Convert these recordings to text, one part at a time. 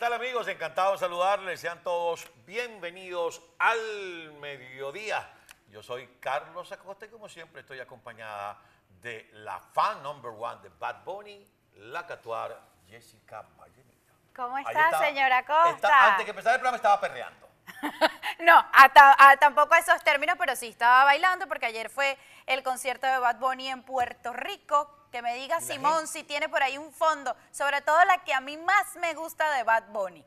tal amigos? Encantado de saludarles. Sean todos bienvenidos al mediodía. Yo soy Carlos Acosta y como siempre estoy acompañada de la fan number one de Bad Bunny, la catuar Jessica Vallenita. ¿Cómo está, señora Costa? está- antes que empezara el programa estaba perreando. No, hasta, a- tampoco a esos términos, pero sí estaba bailando porque ayer fue el concierto de Bad Bunny en Puerto Rico. Que me diga la Simón gente- si tiene por ahí un fondo, sobre todo la que a mí más me gusta de Bad Bunny.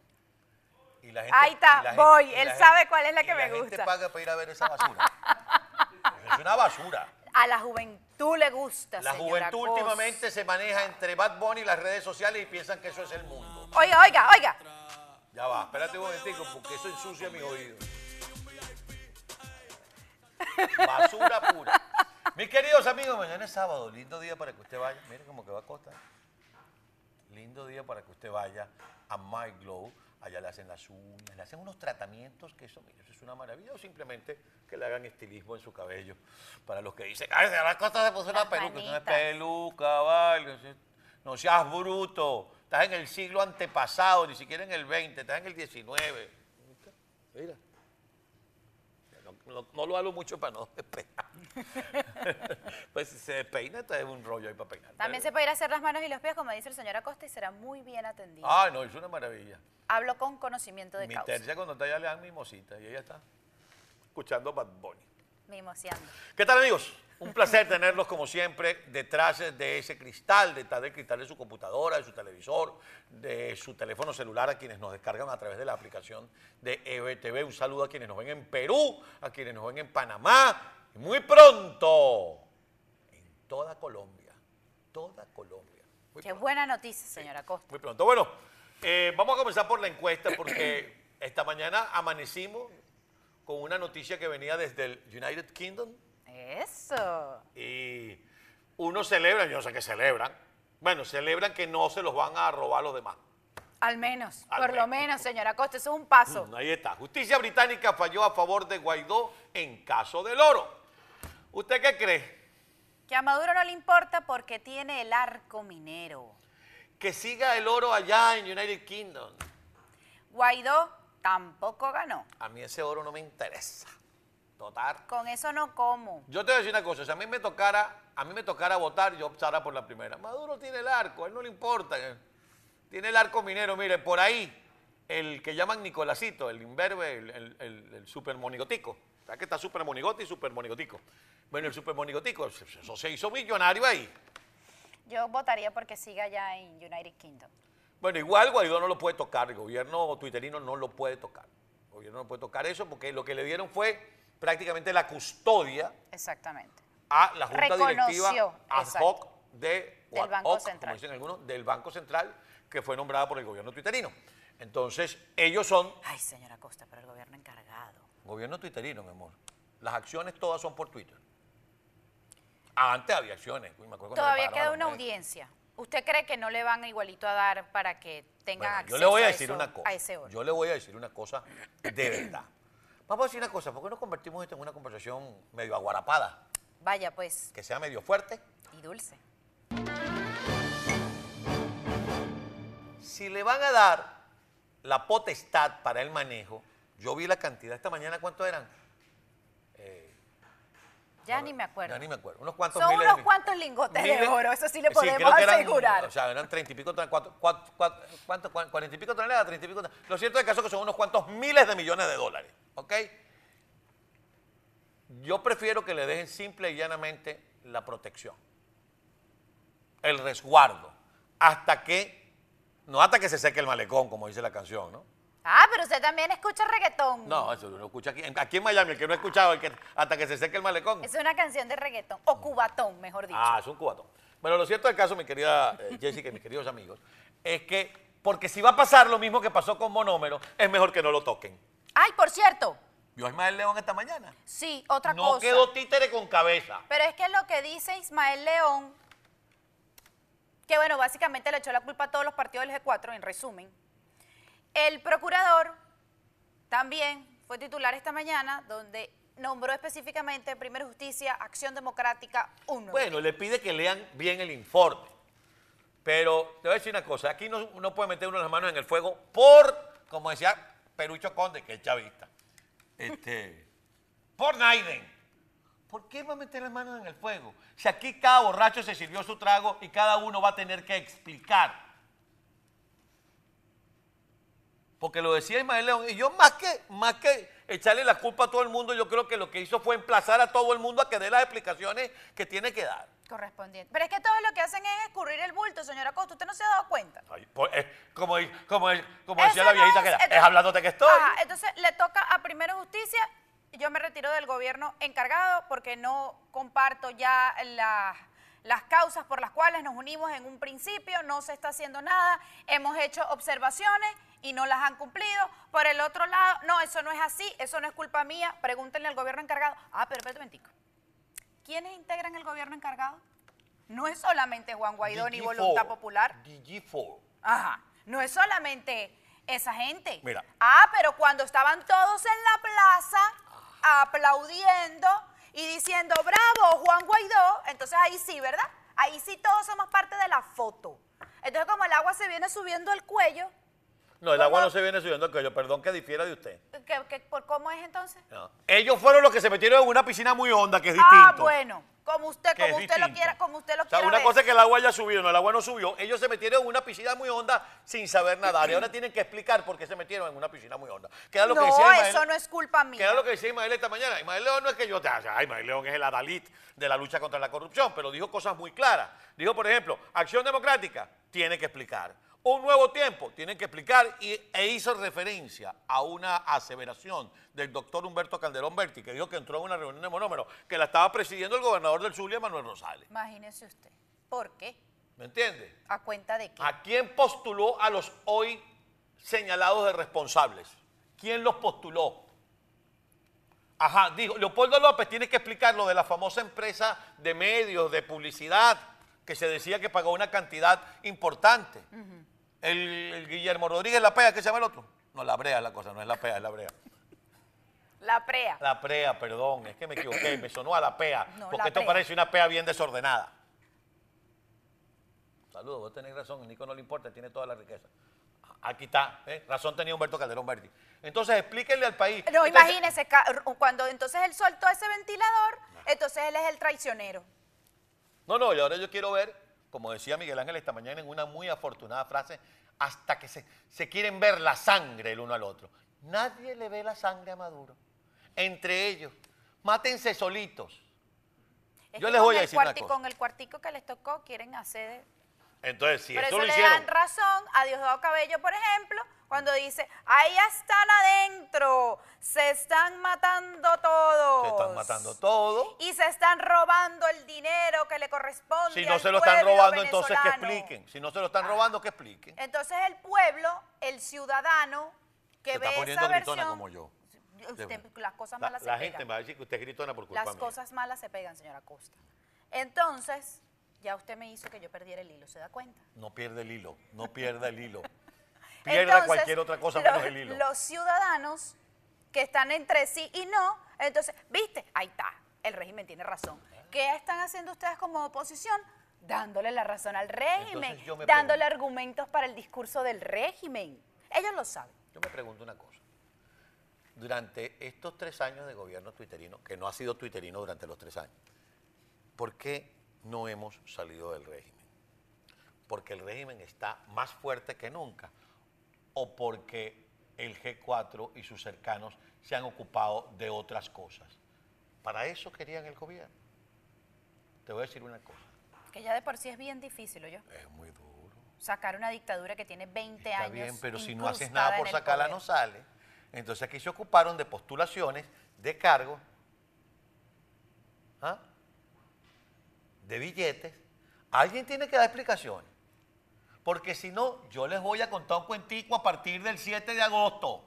Y la gente- Ahí está, y la gente- voy, él la sabe gente- cuál es la y que me gente gusta. paga para ir a ver esa basura. es una basura. A la juventud le gusta, La señora juventud últimamente se maneja entre Bad Bunny y las redes sociales y piensan que eso es el mundo. Oiga, oiga, oiga. Ya va, espérate un momentico porque eso ensucia mi oído. Basura pura. Mis queridos amigos, mañana es sábado, lindo día para que usted vaya. Miren cómo que va a Costa. Lindo día para que usted vaya a My Glow. Allá le hacen las uñas, le hacen unos tratamientos que eso, mire, eso es una maravilla. O simplemente que le hagan estilismo en su cabello. Para los que dicen, ay, señora Costa se puso una peluca. Eso no es peluca, vale. No seas bruto. Estás en el siglo antepasado, ni siquiera en el 20, estás en el 19. Mira. No, no- no lo hablo mucho para no despejar. pues si se está en un rollo ahí para peinar. También se puede ir a hacer las manos y los pies, como dice el señor Acosta, y será muy bien atendido. Ah, no, es una maravilla. Hablo con conocimiento de Mi causa. tercia cuando está allá le dan mimosita y ella está escuchando Bad Bunny. Mimoseando. ¿Qué tal amigos? Un placer tenerlos como siempre detrás de ese cristal, detrás del cristal de su computadora, de su televisor, de su teléfono celular, a quienes nos descargan a través de la aplicación de EBTV. Un saludo a quienes nos ven en Perú, a quienes nos ven en Panamá y muy pronto en toda Colombia, toda Colombia. Muy Qué pronto. buena noticia, señora Acosta. Muy pronto. Bueno, eh, vamos a comenzar por la encuesta porque esta mañana amanecimos con una noticia que venía desde el United Kingdom Eso. y unos celebran, yo no sé qué celebran, bueno, celebran que no se los van a robar los demás. Al menos, Al por lo menos. menos, señora Costa, eso es un paso. Mm, Ahí está. Justicia británica falló a favor de Guaidó en caso del oro. ¿Usted qué cree? Que a Maduro no le importa porque tiene el arco minero. Que siga el oro allá en United Kingdom. Guaidó tampoco ganó. A mí ese oro no me interesa. Total. Con eso no como. Yo te voy a decir una cosa, si a mí me tocara, a mí me tocara votar, yo optara por la primera. Maduro tiene el arco, a él no le importa. Tiene el arco minero, mire, por ahí, el que llaman Nicolásito, el imberbe, el, el, el, el supermonigotico. ¿Sabes que está supermonigote y supermonigotico? Bueno, el supermonigotico, eso se hizo millonario ahí. Yo votaría porque siga ya en United Kingdom. Bueno, igual Guaidó no lo puede tocar, el gobierno tuiterino no lo puede tocar. El gobierno no puede tocar eso porque lo que le dieron fue prácticamente la custodia Exactamente. a la Junta Reconoció, Directiva ad hoc de, o Del Banco hoc, Central. como dicen algunos, del Banco Central que fue nombrada por el gobierno tuiterino. Entonces, ellos son Ay, señora Costa, pero el gobierno. Gobierno tuiterino, mi amor. Las acciones todas son por Twitter. Antes había acciones. me acuerdo Todavía queda una audiencia. ¿Usted cree que no le van igualito a dar para que tengan Bueno, acceso yo le voy a a decir eso- una cosa. a ese oro? Yo le voy a decir una cosa de verdad. Vamos a decir una cosa, ¿por qué no convertimos esto en una conversación medio aguarapada? Vaya, pues, Que sea medio fuerte. y dulce. Si le van a dar la potestad para el manejo, yo vi la cantidad esta mañana, ¿cuánto eran? Ya ni me acuerdo. Ya ni me acuerdo. Unos cuantos Son miles unos de- cuantos lingotes de oro, eso sí le podemos eran, asegurar. o sea, eran treinta y pico, toneladas, cuatro- cuatro- cuatro- ¿cuánto? Cuan- cuarenta y pico toneladas, treinta y pico toneladas. Lo cierto es que son unos cuantos miles de millones de dólares, ¿ok? Yo prefiero que le dejen simple y llanamente la protección, el resguardo, hasta que, no hasta que se seque el malecón, como dice la canción, ¿no? Ah, pero usted también escucha reggaetón. No, eso lo escucha aquí, aquí en Miami, el que no ha escuchado, el que, hasta que se seque el malecón. Es una canción de reggaetón, o cubatón, mejor dicho. Ah, es un cubatón. Bueno, lo cierto del caso, mi querida eh, Jessica y mis queridos amigos, es que, porque si va a pasar lo mismo que pasó con Monómero, es mejor que no lo toquen. Ay, por cierto, Vio a Ismael León esta mañana. sí, otra no cosa. quedó títere con cabeza. Pero es que lo que dice Ismael León, que bueno, básicamente le echó la culpa a todos los partidos del G4, en resumen, el procurador también fue titular esta mañana, donde nombró específicamente Primera Justicia, Acción Democrática 1. Bueno, le pide que lean bien el informe. Pero te voy a decir una cosa, aquí no, no puede meter uno las manos en el fuego por, como decía Perucho Conde, que es chavista, este, por Naiden. ¿Por qué va a meter las manos en el fuego? Si aquí cada borracho se sirvió su trago y cada uno va a tener que explicar. Porque lo decía Ismael León, y yo más que, más que echarle la culpa a todo el mundo, yo creo que lo que hizo fue emplazar a todo el mundo a que dé las explicaciones que tiene que dar. Correspondiente. Pero es que todos lo que hacen es escurrir el bulto, señora Costa. ¿Usted no se ha dado cuenta? Ay, pues, es como, como, como decía la no viejita es- que era, entonces- es hablándote que estoy. Entonces le toca a Primero Justicia. Yo me retiro del gobierno encargado porque no comparto ya la- las causas por las cuales nos unimos en un principio. No se está haciendo nada. Hemos hecho observaciones y no las han cumplido. Por el otro lado, no, eso no es así. Eso no es culpa mía. Pregúntenle al gobierno encargado. Ah, pero espérate un momentico. ¿Quiénes integran el gobierno encargado? No es solamente Juan Guaidó ni DG4, Voluntad Popular. DG4. Ajá. No es solamente esa gente. Mira. Ah, pero cuando estaban todos en la plaza aplaudiendo y diciendo, bravo, Juan Guaidó, entonces ahí sí, ¿verdad? Ahí sí todos somos parte de la foto. Entonces como el agua se viene subiendo el cuello, No, el agua no se viene subiendo al cuello, perdón que difiera de usted. ¿qué- qué- por cómo es entonces? No. Ellos fueron los que se metieron en una piscina muy honda, que es distinto. Ah, bueno, como usted, que como usted lo quiera, como usted lo O sea, quiera una ver. cosa es que el agua haya subido, no, el agua no subió. Ellos se metieron en una piscina muy honda sin saber nadar. Y ahora tienen que explicar por qué se metieron en una piscina muy honda. Que era lo que no, decía Ismael- eso no es culpa Que mía. lo que decía Ismael esta mañana. Ismael León no es que yo te haga, Ismael León es el adalid de la lucha contra la corrupción, pero dijo cosas muy claras. Dijo, por ejemplo, Acción Democrática tiene que explicar. Un nuevo tiempo tiene que explicar y, e hizo referencia a una aseveración del doctor Humberto Calderón Berti, que dijo que entró en una reunión de monómero, que la estaba presidiendo el gobernador del Zulia, Manuel Rosales. Imagínese usted. ¿Por qué? ¿Me entiende? ¿A cuenta de qué? ¿A quién postuló a los hoy señalados de responsables? ¿Quién los postuló? Ajá, dijo, Leopoldo López tiene que explicar lo de la famosa empresa de medios, de publicidad, que se decía que pagó una cantidad importante. El, el Guillermo Rodríguez La Pea, ¿qué se llama el otro? No, la Brea es la cosa, no es La Pea, es la Brea. La prea. La Prea, perdón, es que me equivoqué, me sonó a La Pea, No, porque La esto Prea. parece una Pea bien desordenada. Saludos, vos tenés razón, Nico no le importa, tiene toda la riqueza. Aquí está, ¿eh? razón tenía Humberto Calderón Berti. Entonces explíquenle al país. No, Entonces, imagínese, ca- cuando entonces él soltó ese ventilador, entonces él es el traicionero. No, no, y ahora yo quiero ver, como decía Miguel Ángel esta mañana en una muy afortunada frase, hasta que se, se quieren ver la sangre el uno al otro. Nadie le ve la sangre a Maduro. Entre ellos, mátense solitos. Es Yo les voy a decir una cosa. Con el cuartico que les tocó, quieren hacer... Entonces, si Por eso eso lo le hicieron, dan razón a Diosdado Cabello, por ejemplo, cuando dice, ahí están adentro, se están matando todos. se están matando todo. Y se están robando el dinero que le corresponde Si no al se lo están robando, entonces que expliquen. Si no se lo están robando, que expliquen. Entonces el pueblo, el ciudadano que Se ve está poniendo esa versión, como yo. usted- las cosas La, malas la se gente pegan. me va a decir que usted es gritona por culpa Las mía. cosas malas se pegan, señora Costa. Entonces, ya usted me hizo que yo perdiera el hilo, ¿se da cuenta? No pierde el hilo, no pierda el hilo. Pierda Entonces, cualquier otra cosa lo- menos el hilo. Los ciudadanos que están entre sí y no, entonces, ¿viste? Ahí está, el régimen tiene razón. ¿Qué están haciendo ustedes como oposición? Dándole la razón al régimen, dándole pregunto. argumentos para el discurso del régimen. Ellos lo saben. Yo me pregunto una cosa. Durante estos tres años de gobierno twitterino, que no ha sido twitterino durante los tres años, ¿por qué no hemos salido del régimen? ¿Porque el régimen está más fuerte que nunca? ¿O porque el G4 y sus cercanos se han ocupado de otras cosas? Para eso querían el gobierno. Te voy a decir una cosa, Que ya de por sí es bien difícil, yo es muy duro. Sacar una dictadura que tiene 20 Está años. bien, pero si no haces nada por sacarla no sale. Entonces aquí se ocuparon de postulaciones, de cargos, ¿ah? de billetes. Alguien tiene que dar explicaciones. Porque si no, yo les voy a contar un cuentico a partir del 7 de agosto.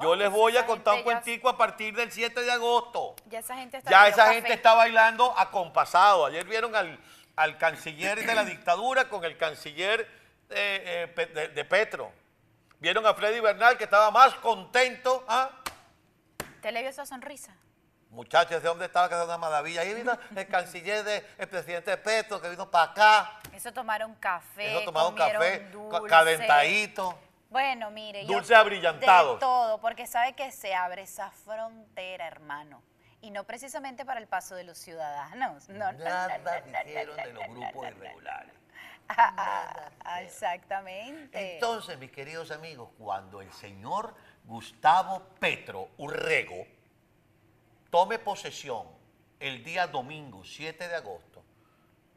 Yo Oh, les voy a contar un ya- cuentico a partir del 7 de agosto. Ya esa gente está Ya esa gente está bailando acompasado. Ayer vieron al, al canciller de la dictadura con el canciller eh, eh, de Petro. Vieron a Freddy Bernal que estaba más contento. ¿ah? ¿Te le vio esa sonrisa? Muchachos, ¿de dónde estaba? Que era una maravilla. Ahí vino el canciller del presidente Petro que vino para acá. Ese Eso tomaron café, Eso tomaron café, ca- dulce. calentadito. Bueno, mire, abrillantados. De todo, porque sabe que se abre esa frontera, hermano. Y no precisamente para el paso de los ciudadanos. No, Nada no, dijeron no, de los grupos irregulares. Ah, Exactamente. Entonces, mis queridos amigos, cuando el señor Gustavo Petro Urrego tome posesión el día domingo 7 de agosto,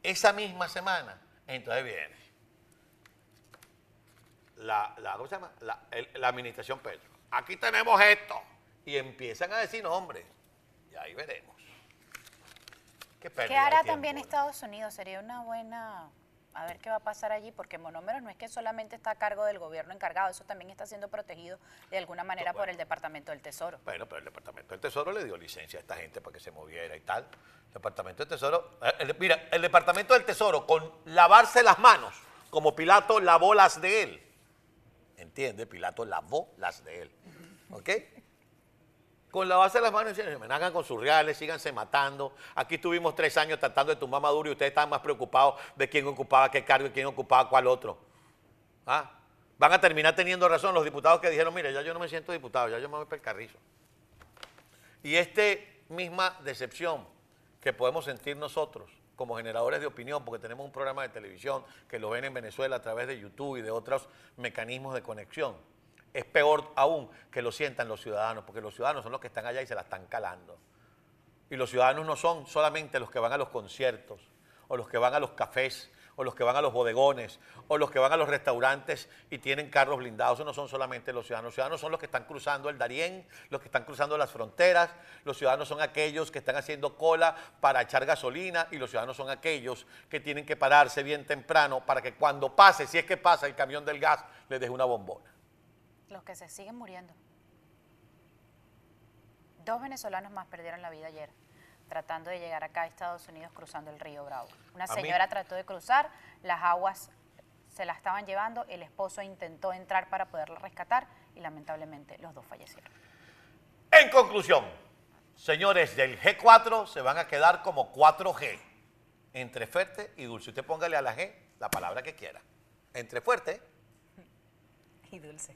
esa misma semana, entonces viene la, la, ¿cómo se llama? La, el- la administración Petro. Aquí tenemos esto. Y empiezan a decir nombres. Y ahí veremos. Qué, ¿Qué hará también. Estados Unidos? Sería una buena... A ver qué va a pasar allí, porque Monómeros no es que solamente está a cargo del gobierno encargado, eso también está siendo protegido de alguna manera por el Departamento del Tesoro. Bueno, pero el Departamento del Tesoro le dio licencia a esta gente para que se moviera y tal. El Departamento del Tesoro, eh, el- mira, el Departamento del Tesoro con lavarse las manos, como Pilato lavó las de él. ¿Entiende? Pilato lavó las de él. ¿Ok? Con lavarse las manos, dicen, me hagan con sus reales, síganse matando. Aquí estuvimos tres años tratando de tumbar Maduro y ustedes están más preocupados de quién ocupaba qué cargo y quién ocupaba cuál otro. ¿Ah? Van a terminar teniendo razón los diputados que dijeron, mire, ya yo no me siento diputado, ya yo me voy para el carrizo. Y esta misma decepción que podemos sentir nosotros como generadores de opinión, porque tenemos un programa de televisión que lo ven en Venezuela a través de YouTube y de otros mecanismos de conexión, es peor aún que lo sientan los ciudadanos, porque los ciudadanos son los que están allá y se la están calando. Y los ciudadanos no son solamente los que van a los conciertos, o los que van a los cafés, o los que van a los bodegones, o los que van a los restaurantes y tienen carros blindados. Esos no son solamente los ciudadanos. Los ciudadanos son los que están cruzando el Darién, los que están cruzando las fronteras. Los ciudadanos son aquellos que están haciendo cola para echar gasolina y los ciudadanos son aquellos que tienen que pararse bien temprano para que cuando pase, si es que pasa el camión del gas, les deje una bombona. Los que se siguen muriendo. Dos venezolanos más perdieron la vida ayer tratando de llegar acá a Estados Unidos cruzando el río Bravo. Una A mí- señora trató de cruzar, las aguas se la estaban llevando, el esposo intentó entrar para poderla rescatar y lamentablemente los dos fallecieron. En conclusión, señores del G4 se van a quedar como 4G, entre fuerte y dulce. Usted póngale a la G la palabra que quiera. Entre fuerte Y dulce.